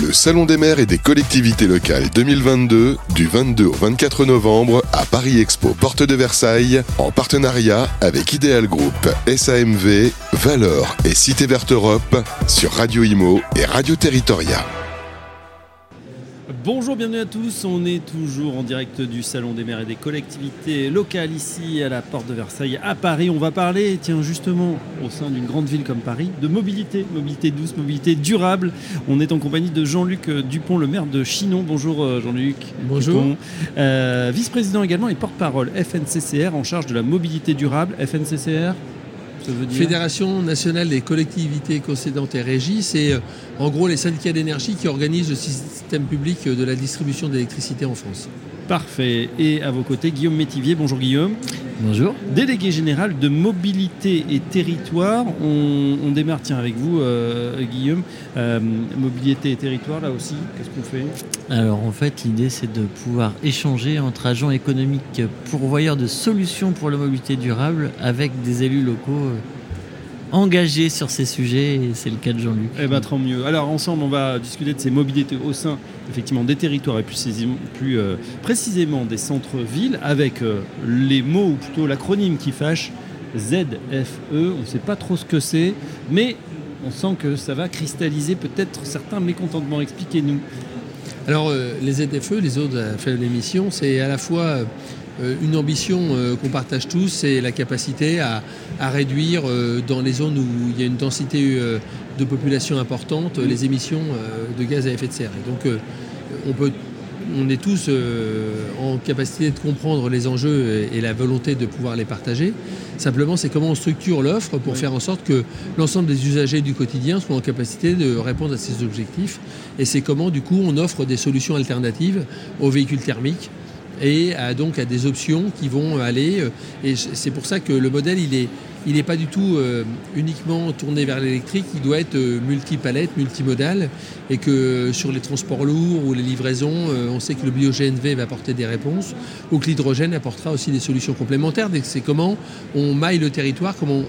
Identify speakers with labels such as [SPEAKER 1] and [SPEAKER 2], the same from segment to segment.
[SPEAKER 1] Le Salon des maires et des collectivités locales 2022 du 22 au 24 novembre à Paris Expo Porte de Versailles en partenariat avec Ideal Group, SAMV, Valor et Cité Verte Europe sur Radio Imo et Radio Territoria.
[SPEAKER 2] Bonjour, bienvenue à tous. On est toujours en direct du Salon des maires et des collectivités locales ici à la porte de Versailles à Paris. On va parler, tiens, justement, au sein d'une grande ville comme Paris, de mobilité, mobilité douce, mobilité durable. On est en compagnie de Jean-Luc Dupont, le maire de Chinon. Bonjour euh, Jean-Luc.
[SPEAKER 3] Bonjour.
[SPEAKER 2] Euh, vice-président également et porte-parole FNCCR en charge de la mobilité durable. FNCCR
[SPEAKER 3] Fédération nationale des collectivités concédantes et régies, c'est euh, en gros les syndicats d'énergie qui organisent le système public de la distribution d'électricité en France.
[SPEAKER 2] Parfait. Et à vos côtés, Guillaume Métivier. Bonjour Guillaume.
[SPEAKER 4] Bonjour.
[SPEAKER 2] Délégué général de mobilité et territoire. On, démarre tiens, avec vous, euh, Guillaume. Euh, mobilité et territoire, là aussi, qu'est-ce qu'on fait?
[SPEAKER 4] Alors en fait, l'idée c'est de pouvoir échanger entre agents économiques pourvoyeurs de solutions pour la mobilité durable avec des élus locaux euh, engagés sur ces sujets, et c'est le cas de Jean-Luc.
[SPEAKER 2] Eh bien, tant mieux. Alors, ensemble, on va discuter de ces mobilités au sein, effectivement, des territoires et plus, plus euh, précisément des centres-villes, avec euh, les mots, ou plutôt l'acronyme qui fâche, ZFE. On ne sait pas trop ce que c'est, mais on sent que ça va cristalliser peut-être certains mécontentements. Expliquez-nous.
[SPEAKER 3] Alors, euh, les ZFE, les autres fait l'émission, c'est à la fois euh, une ambition euh, qu'on partage tous, c'est la capacité à, réduire euh, dans les zones où il y a une densité de population importante les émissions de gaz à effet de serre. Et donc on, peut, on est tous en capacité de comprendre les enjeux et la volonté de pouvoir les partager. Simplement, c'est comment on structure l'offre pour faire en sorte que l'ensemble des usagers du quotidien soient en capacité de répondre à ces objectifs. Et c'est comment, du coup, on offre des solutions alternatives aux véhicules thermiques et donc à des options qui vont aller. Euh, et c'est pour ça que le modèle, il est, il n'est pas du tout euh, uniquement tourné vers l'électrique, il doit être euh, multipalette, multimodal, et que sur les transports lourds ou les livraisons, on sait que le bio-GNV va apporter des réponses, ou que l'hydrogène apportera aussi des solutions complémentaires. C'est comment on maille le territoire, comment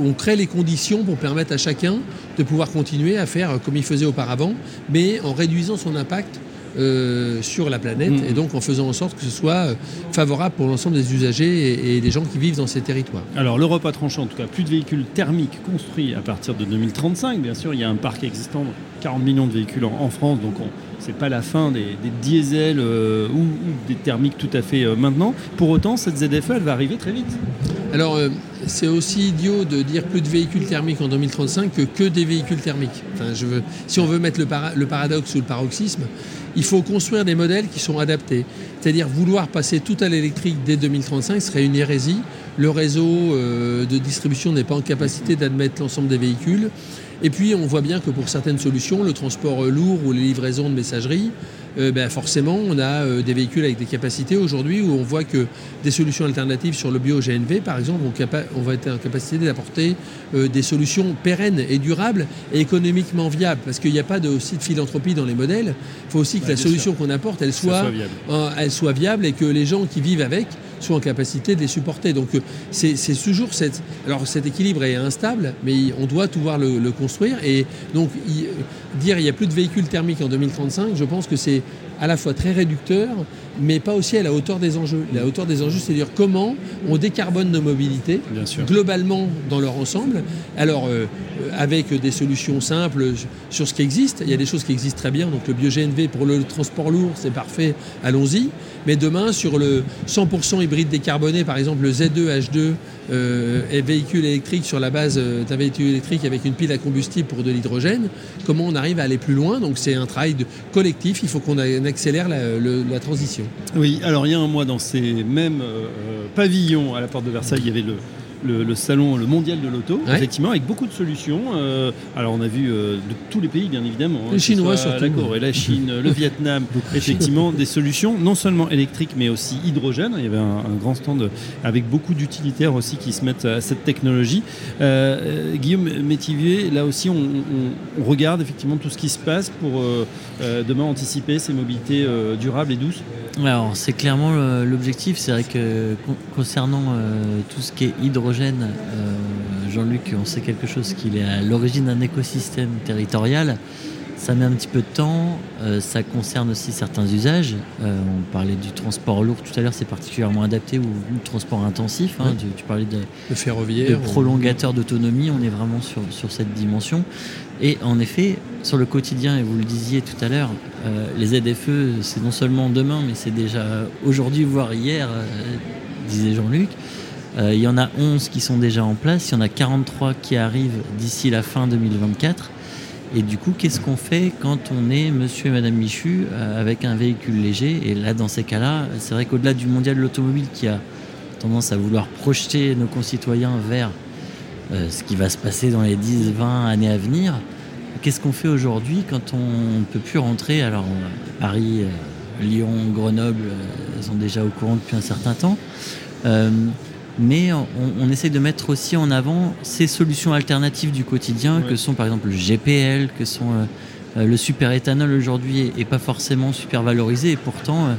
[SPEAKER 3] on crée les conditions pour permettre à chacun de pouvoir continuer à faire comme il faisait auparavant, mais en réduisant son impact euh, sur la planète mm. et donc en faisant en sorte que ce soit euh, favorable pour l'ensemble des usagers et, des gens qui vivent dans ces territoires.
[SPEAKER 2] Alors l'Europe a tranché en tout cas plus de véhicules thermiques construits à partir de 2035. Bien sûr, il y a un parc existant, 40 millions de véhicules en, France, donc ce n'est pas la fin des, diesels euh, ou, des thermiques tout à fait maintenant. Pour autant, cette ZFE, elle va arriver très vite.
[SPEAKER 3] Alors, c'est aussi idiot de dire plus de véhicules thermiques en 2035 que que des véhicules thermiques. Si on veut mettre le, paradoxe ou le paroxysme, il faut construire des modèles qui sont adaptés. C'est-à-dire vouloir passer tout à l'électrique dès 2035 serait une hérésie. Le réseau euh, de distribution n'est pas en capacité d'admettre l'ensemble des véhicules. Et puis on voit bien que pour certaines solutions, le transport lourd ou les livraisons de messagerie, euh, ben, forcément, on a euh, des véhicules avec des capacités aujourd'hui où on voit que des solutions alternatives sur le bio-GNV, par exemple, on, va être en capacité d'apporter euh, des solutions pérennes et durables et économiquement viables. Parce qu'il n'y a pas de, aussi de philanthropie dans les modèles. Il faut aussi que la solution qu'on apporte, elle soit, elle soit viable et que les gens qui vivent avec soient en capacité de les supporter. Donc c'est toujours cette... Alors cet équilibre est instable, mais on doit pouvoir le, le construire. Et donc dire il n'y a plus de véhicules thermiques en 2035, je pense que c'est à la fois très réducteur, mais pas aussi à la hauteur des enjeux. La hauteur des enjeux, c'est-à-dire comment on décarbone nos mobilités globalement dans leur ensemble. Alors, euh, avec des solutions simples sur ce qui existe. Il y a des choses qui existent très bien. Donc, le bio-GNV pour le transport lourd, c'est parfait. Allons-y. Mais demain, sur le 100% hybride décarboné, par exemple, le Z2 H2 euh, véhicule électrique sur la base euh, d'un véhicule électrique avec une pile à combustible pour de l'hydrogène, comment on arrive à aller plus loin? Donc, c'est un travail collectif. Il faut qu'on accélère la, transition.
[SPEAKER 2] Oui, alors il y a un mois, dans ces mêmes euh, pavillons à la porte de Versailles, il y avait le, le, salon, le mondial de l'auto, effectivement, avec beaucoup de solutions. Euh, alors, on a vu euh, de tous les pays, bien évidemment.
[SPEAKER 3] Hein, les Chinois, surtout.
[SPEAKER 2] La Corée, la Chine, le Vietnam. effectivement, des solutions non seulement électriques, mais aussi hydrogène. Il y avait un, grand stand avec beaucoup d'utilitaires aussi qui se mettent à cette technologie. Euh, Guillaume Métivier, là aussi, on, regarde effectivement tout ce qui se passe pour demain anticiper ces mobilités durables et douces.
[SPEAKER 4] Alors, c'est clairement l'objectif. C'est vrai que concernant tout ce qui est hydrogène, euh, Jean-Luc, on sait quelque chose qu'il est à l'origine d'un écosystème territorial. Ça met un petit peu de temps, euh, ça concerne aussi certains usages. Euh, on parlait du transport lourd tout à l'heure, c'est particulièrement adapté ou du transport intensif. hein. Tu, tu parlais de,
[SPEAKER 3] Le ferroviaire.
[SPEAKER 4] de
[SPEAKER 3] ou-
[SPEAKER 4] prolongateur d'autonomie, on est vraiment sur, sur cette dimension. Et en effet, sur le quotidien, et vous le disiez tout à l'heure, euh, les ZFE, c'est non seulement demain, mais c'est déjà aujourd'hui, voire hier, disait Jean-Luc. Euh, il y en a 11 qui sont déjà en place, il y en a 43 qui arrivent d'ici la fin 2024. Et du coup, qu'est-ce qu'on fait quand on est monsieur et madame Michu euh, avec un véhicule léger? Et là, dans ces cas-là, c'est vrai qu'au-delà du mondial de l'automobile qui a tendance à vouloir projeter nos concitoyens vers euh, ce qui va se passer dans les 10-20 années à venir, qu'est-ce qu'on fait aujourd'hui quand on ne peut plus rentrer? Alors, Paris, Lyon, Grenoble sont déjà au courant depuis un certain temps. Mais on, on essaie de mettre aussi en avant ces solutions alternatives du quotidien,
[SPEAKER 2] Ouais.
[SPEAKER 4] que sont par exemple le GPL, que sont euh, euh, le superéthanol aujourd'hui est, est pas forcément super valorisé et pourtant euh,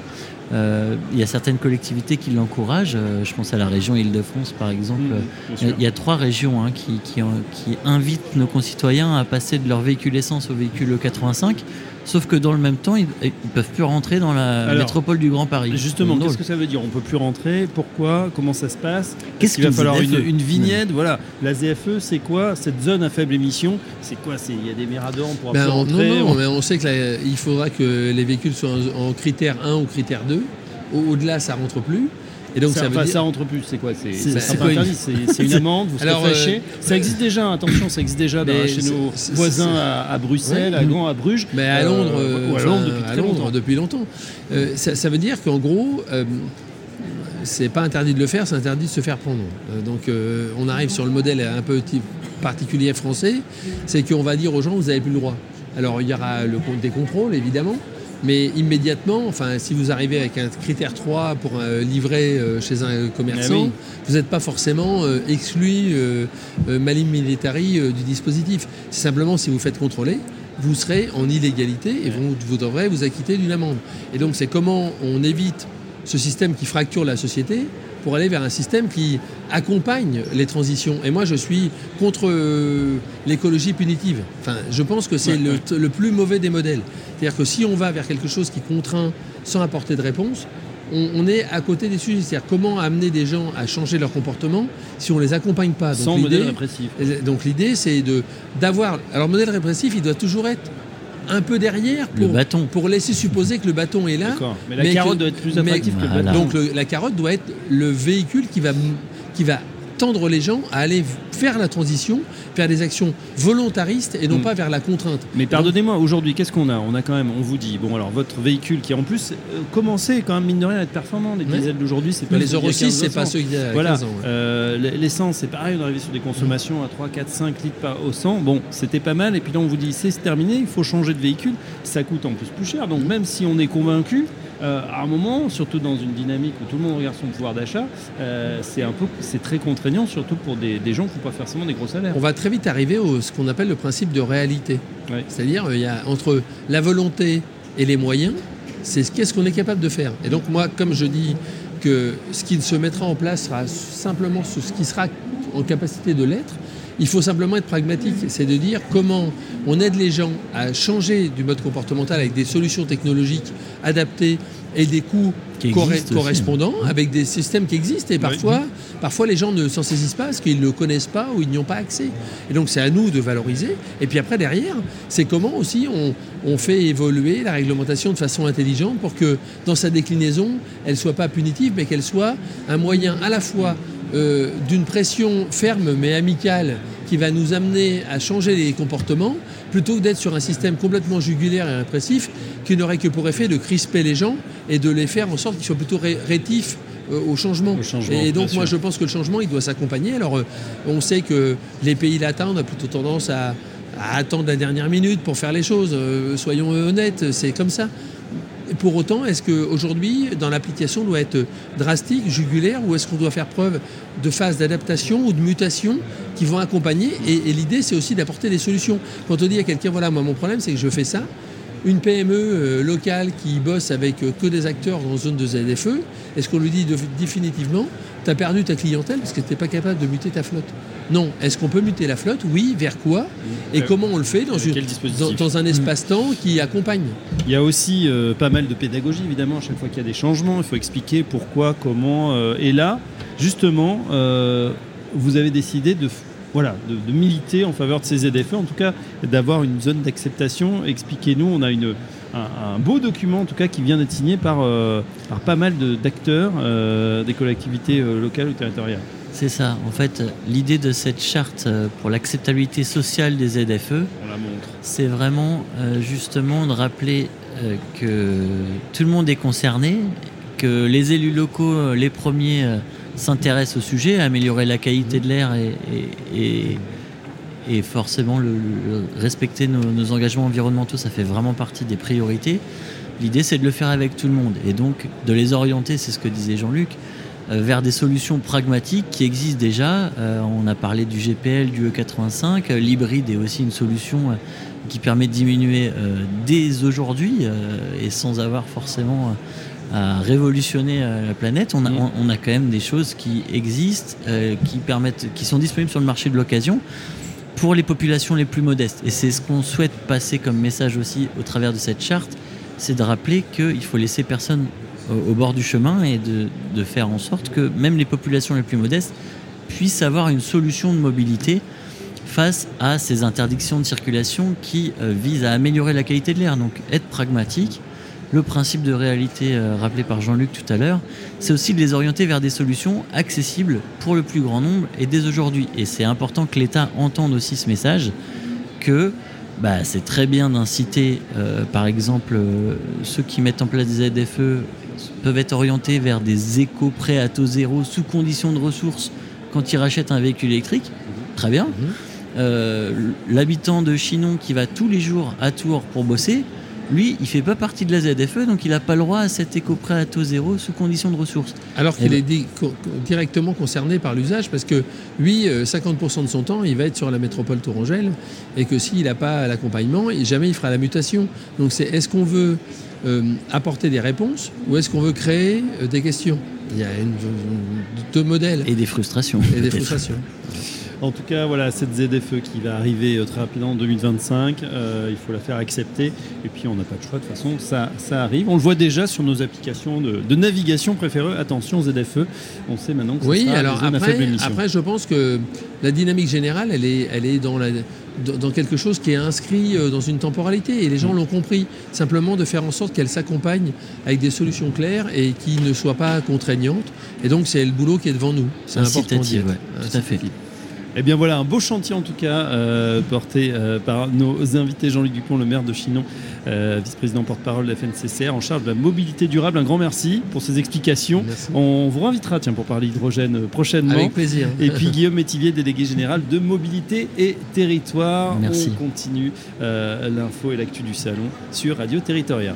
[SPEAKER 4] euh, il y a certaines collectivités qui l'encouragent. Euh, je pense à la région Île-de-France par exemple.
[SPEAKER 2] Mmh,
[SPEAKER 4] Il y a- y trois régions hein, qui, qui, qui invitent nos concitoyens à passer de leur véhicule essence au véhicule E85, sauf que dans le même temps, ils ne peuvent plus rentrer dans la
[SPEAKER 2] Alors,
[SPEAKER 4] métropole du Grand Paris.
[SPEAKER 2] Justement, qu'est-ce que ça veut dire On peut plus rentrer. Pourquoi Comment ça se passe
[SPEAKER 4] Qu'est-ce
[SPEAKER 2] qu'il va falloir une, une vignette Voilà. La ZFE, c'est quoi Cette zone à faible émission, c'est quoi C'est il y a des miradors, on pourra
[SPEAKER 3] Ben,
[SPEAKER 2] plus
[SPEAKER 3] on-
[SPEAKER 2] rentrer.
[SPEAKER 3] non, non,
[SPEAKER 2] on-
[SPEAKER 3] mais on sait qu'il faudra que les véhicules soient en, critère 1 ou critère 2. Au- Au-delà, ça rentre plus. Et donc,
[SPEAKER 2] ça,
[SPEAKER 3] ça, veut
[SPEAKER 2] enfin,
[SPEAKER 3] dire...
[SPEAKER 2] ça entre plus, c'est quoi C'est pas interdit, c'est une amende, vous serez
[SPEAKER 3] Alors,
[SPEAKER 2] fâché.
[SPEAKER 3] euh,
[SPEAKER 2] ça existe déjà, attention, ça existe déjà
[SPEAKER 3] Mais
[SPEAKER 2] chez nos voisins à, à Bruxelles,
[SPEAKER 3] Ouais.
[SPEAKER 2] à Gand, à Bruges.
[SPEAKER 3] Mais à
[SPEAKER 2] Euh,
[SPEAKER 3] Londres, euh,
[SPEAKER 2] ou à Londres depuis
[SPEAKER 3] à Londres
[SPEAKER 2] longtemps.
[SPEAKER 3] depuis longtemps. Euh, ça, ça veut dire qu'en gros, euh, c'est pas interdit de le faire, c'est interdit de se faire prendre. Euh, donc euh, on arrive sur le modèle un peu type particulier français, c'est qu'on va dire aux gens vous n'avez plus le droit. Alors il y aura le compte des contrôles évidemment, mais immédiatement, enfin si vous arrivez avec un critère 3 pour euh, livrer euh, chez un commerçant,
[SPEAKER 2] Ah oui.
[SPEAKER 3] vous n'êtes pas forcément euh, exclu malim militari du dispositif. C'est simplement si vous faites contrôler, vous serez en illégalité et vous, vous devrez vous acquitter d'une amende. Et donc c'est comment on évite ce système qui fracture la société pour aller vers un système qui accompagne les transitions. Et moi, je suis contre euh, l'écologie punitive. Enfin, je pense que c'est
[SPEAKER 2] Ouais,
[SPEAKER 3] le,
[SPEAKER 2] ouais.
[SPEAKER 3] le plus mauvais des modèles. C'est-à-dire que si on va vers quelque chose qui contraint sans apporter de réponse, on, on est à côté des sujets. C'est-à-dire comment amener des gens à changer leur comportement si on les accompagne pas. Donc,
[SPEAKER 2] Sans modèle répressif.
[SPEAKER 3] Donc l'idée, c'est d'avoir. Alors, le modèle répressif, il doit toujours être un peu derrière
[SPEAKER 4] Le
[SPEAKER 3] pour,
[SPEAKER 4] bâton.
[SPEAKER 3] pour laisser supposer que le bâton est là.
[SPEAKER 2] D'accord. Mais la
[SPEAKER 3] mais
[SPEAKER 2] carotte
[SPEAKER 3] que-
[SPEAKER 2] doit être plus
[SPEAKER 3] mais-
[SPEAKER 2] attractive que le bâton.
[SPEAKER 3] Donc le- la carotte doit être le véhicule qui va, qui va tendre les gens à aller faire la transition, faire des actions volontaristes et non
[SPEAKER 2] Mm.
[SPEAKER 3] pas vers la contrainte.
[SPEAKER 2] Mais pardonnez-moi, aujourd'hui, qu'est-ce qu'on a? On a quand même, on vous dit, bon alors votre véhicule qui en plus euh, commençait quand même mine de rien à être performant, les
[SPEAKER 3] Ouais.
[SPEAKER 2] diesels d'aujourd'hui, c'est pas
[SPEAKER 3] les Euro 6,
[SPEAKER 2] 15
[SPEAKER 3] c'est pas ceux a
[SPEAKER 2] Voilà,
[SPEAKER 3] 15 ans. ouais.
[SPEAKER 2] Euh, l'essence c'est pareil, on est arrivé sur des consommations à 3, 4, 5 litres par, au 100. Bon, c'était pas mal, et puis là on vous dit c'est terminé, il faut changer de véhicule, ça coûte en plus plus cher. Donc même si on est convaincu, euh, à un moment, surtout dans une dynamique où tout le monde regarde son pouvoir d'achat, euh, c'est un peu, c'est très contraignant, surtout pour des, des gens qui n'ont pas forcément des gros salaires.
[SPEAKER 3] On va très vite arriver au ce qu'on appelle le principe de réalité.
[SPEAKER 2] Ouais.
[SPEAKER 3] C'est-à-dire, euh, il y a entre la volonté et les moyens, c'est ce qu'est-ce qu'on est capable de faire. Et donc moi, comme je dis que ce qui se mettra en place sera simplement ce qui sera en capacité de l'être, il faut simplement être pragmatique. C'est de dire comment on aide les gens à changer du mode comportemental avec des solutions technologiques adaptées et des coûts corre-
[SPEAKER 4] aussi.
[SPEAKER 3] correspondants avec des systèmes qui existent. Et parfois, parfois les gens ne s'en saisissent pas parce qu'ils ne le connaissent pas ou ils n'y ont pas accès. Et donc c'est à nous de valoriser. Et puis après, derrière, c'est comment aussi on, on fait évoluer la réglementation de façon intelligente pour que dans sa déclinaison, elle ne soit pas punitive, mais qu'elle soit un moyen à la fois euh, d'une pression ferme mais amicale qui va nous amener à changer les comportements, plutôt que d'être sur un système complètement jugulaire et répressif qui n'aurait que pour effet de crisper les gens et de les faire en sorte qu'ils soient plutôt ré- rétifs euh, au changement.
[SPEAKER 2] Au changement,
[SPEAKER 3] et donc moi
[SPEAKER 2] sûr.
[SPEAKER 3] je pense que le changement il doit s'accompagner. Alors euh, on sait que les pays latins on a plutôt tendance à, à attendre la dernière minute pour faire les choses. Euh, soyons honnêtes, c'est comme ça. Pour autant, est-ce qu'aujourd'hui, dans l'application, doit être drastique, jugulaire, ou est-ce qu'on doit faire preuve de phases d'adaptation ou de mutation qui vont accompagner? Et l'idée, c'est aussi d'apporter des solutions. Quand on dit à quelqu'un, voilà, moi, mon problème, c'est que je fais ça, une PME euh, locale qui bosse avec euh, que des acteurs dans zone de ZFE, est-ce qu'on lui dit définitivement, tu as perdu ta clientèle parce que tu n'es pas capable de muter ta flotte Non. Est-ce qu'on peut muter la flotte? Oui. Vers quoi? Et comment on le fait dans, dans, un espace-temps qui accompagne?
[SPEAKER 2] Il y a aussi pas mal de pédagogie, évidemment, à chaque fois qu'il y a des changements. Il faut expliquer pourquoi, comment. et là, justement, vous avez décidé de voilà, de, militer en faveur de ces ZFE, en tout cas d'avoir une zone d'acceptation. Expliquez-nous, on a une, un, beau document en tout cas qui vient d'être signé par, euh, par pas mal d'acteurs euh, des collectivités euh, locales ou territoriales.
[SPEAKER 4] C'est ça. En fait, l'idée de cette charte pour l'acceptabilité sociale des ZFE, c'est vraiment justement de rappeler que tout le monde est concerné, que les élus locaux, les premiers, s'intéresse au sujet, améliorer la qualité de l'air et, forcément respecter nos, engagements environnementaux, ça fait vraiment partie des priorités. L'idée, c'est de le faire avec tout le monde et donc de les orienter, c'est ce que disait Jean-Luc, euh, vers des solutions pragmatiques qui existent déjà. Euh, on a parlé du GPL, du E85. L'hybride est aussi une solution euh, qui permet de diminuer dès aujourd'hui et sans avoir forcément à révolutionner euh, la planète, on a, quand même des choses qui existent, euh, qui, permettent, qui sont disponibles sur le marché de l'occasion pour les populations les plus modestes. Et c'est ce qu'on souhaite passer comme message aussi au travers de cette charte, c'est de rappeler qu'il faut laisser personne au, bord du chemin et de, faire en sorte que même les populations les plus modestes puissent avoir une solution de mobilité face à ces interdictions de circulation qui euh, visent à améliorer la qualité de l'air. Donc être pragmatique, le principe de réalité euh, rappelé par Jean-Luc tout à l'heure, c'est aussi de les orienter vers des solutions accessibles pour le plus grand nombre et dès aujourd'hui. Et c'est important que l'État entende aussi ce message que bah, c'est très bien d'inciter, euh, par exemple, euh, ceux qui mettent en place des ZFE peuvent être orientés vers des éco prêts à taux zéro sous condition de ressources quand ils rachètent un véhicule électrique. Très bien. Mhm. L'habitant de Chinon qui va tous les jours à Tours pour bosser, lui, il fait pas partie de la ZFE, donc il n'a pas le droit à cet éco-prêt à taux zéro sous condition de ressources.
[SPEAKER 3] Alors qu'il est directement concerné par l'usage, parce que lui, 50% euh, de son temps, il va être sur la métropole tourangelle, et que s'il n'a pas l'accompagnement, jamais il fera la mutation. Donc c'est est-ce qu'on veut euh, apporter des réponses, ou est-ce qu'on veut créer euh, des questions? Il y a deux modèles.
[SPEAKER 4] Et des frustrations.
[SPEAKER 3] Et des frustrations.
[SPEAKER 2] En tout cas, voilà, cette ZFE qui va arriver euh, très rapidement en 2025, euh, il faut la faire accepter. Et puis, on n'a pas de choix, de toute façon, ça, ça arrive. On le voit déjà sur nos applications de, navigation préférées. Attention, ZFE, on sait maintenant que
[SPEAKER 3] oui, ça alors après, après, je pense que la dynamique générale, elle est, elle est dans, la, dans quelque chose qui est inscrit euh, dans une temporalité. Et les gens mm. l'ont compris. Simplement de faire en sorte qu'elle s'accompagne avec des solutions claires et qui ne soient pas contraignantes. Et donc, c'est le boulot qui est devant nous.
[SPEAKER 4] C'est important. tout à fait.
[SPEAKER 2] Eh bien voilà, un beau chantier en tout cas, euh, porté euh, par nos invités Jean-Luc Dupont, le maire de Chinon, euh, vice-président porte-parole de la FNCCR, en charge de la mobilité durable. Un grand merci pour ces explications. On vous réinvitera tiens, pour parler hydrogène prochainement.
[SPEAKER 3] Avec plaisir.
[SPEAKER 2] Et puis Guillaume Métivier, délégué général de mobilité et territoire.
[SPEAKER 4] Merci.
[SPEAKER 2] On continue l'info et l'actu du salon sur Radio Territoria.